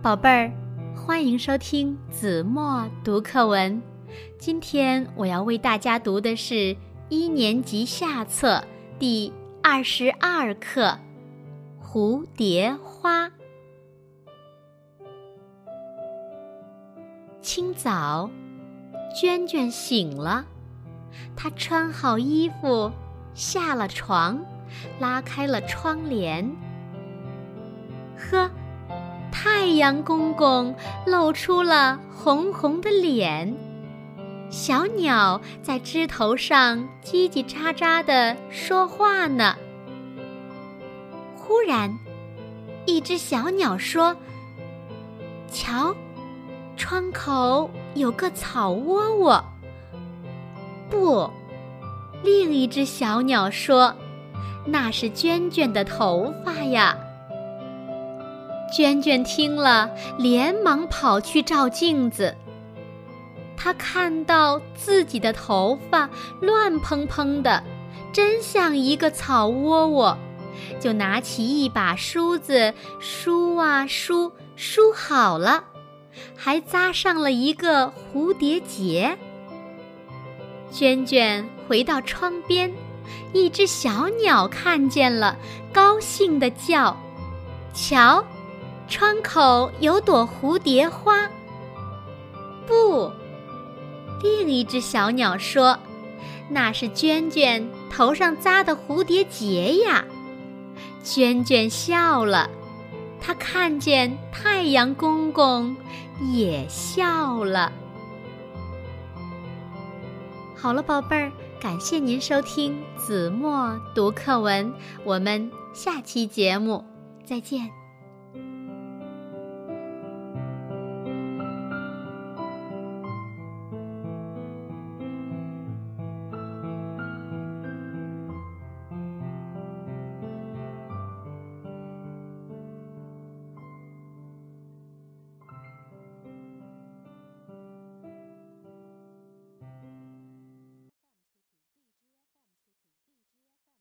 宝贝儿，欢迎收听子墨读课文。今天我要为大家读的是一年级下册第二十二课《蝴蝶花》。清早，娟娟醒了，她穿好衣服，下了床，拉开了窗帘。呵。太阳公公露出了红红的脸，小鸟在枝头上叽叽喳喳地说话呢。忽然，一只小鸟说：“瞧，窗口有个草窝窝。”不，另一只小鸟说：“那是娟娟的头发呀。”娟娟听了，连忙跑去照镜子。她看到自己的头发乱蓬蓬的，真像一个草窝窝，就拿起一把梳子梳啊梳，梳好了，还扎上了一个蝴蝶结。娟娟回到窗边，一只小鸟看见了，高兴地叫：“瞧！”窗口有朵蝴蝶花。不，另一只小鸟说：“那是娟娟头上扎的蝴蝶结呀。”娟娟笑了，她看见太阳公公也笑了。好了，宝贝儿，感谢您收听子墨读课文，我们下期节目再见。